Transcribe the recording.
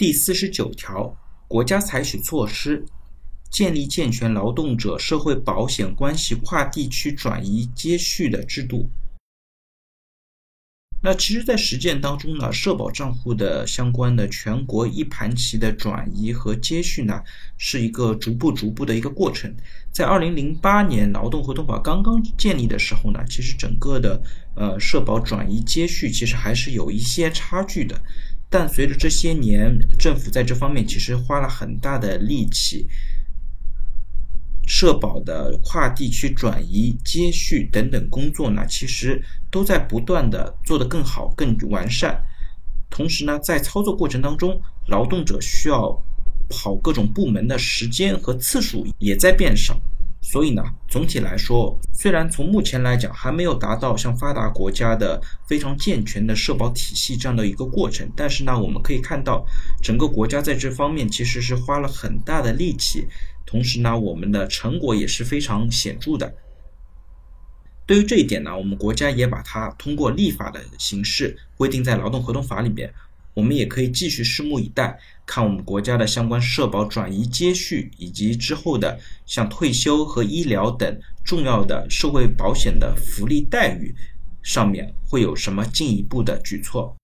第四十九条，国家采取措施，建立健全劳动者社会保险关系跨地区转移接续的制度。那其实，在实践当中呢，社保账户的相关的全国一盘棋的转移和接续呢，是一个逐步逐步的一个过程。在二零零八年劳动合同法刚刚建立的时候呢，其实整个的呃社保转移接续其实还是有一些差距的。但随着这些年政府在这方面其实花了很大的力气。社保的跨地区转移、接续等等工作呢，其实都在不断的做得更好、更完善。同时呢，在操作过程当中，劳动者需要跑各种部门的时间和次数也在变少。所以呢，总体来说，虽然从目前来讲还没有达到像发达国家的非常健全的社保体系这样的一个过程，但是呢，我们可以看到整个国家在这方面其实是花了很大的力气，同时呢，我们的成果也是非常显著的。对于这一点呢，我们国家也把它通过立法的形式规定在劳动合同法里面。我们也可以继续拭目以待，看我们国家的相关社保转移接续，以及之后的像退休和医疗等重要的社会保险的福利待遇上面会有什么进一步的举措。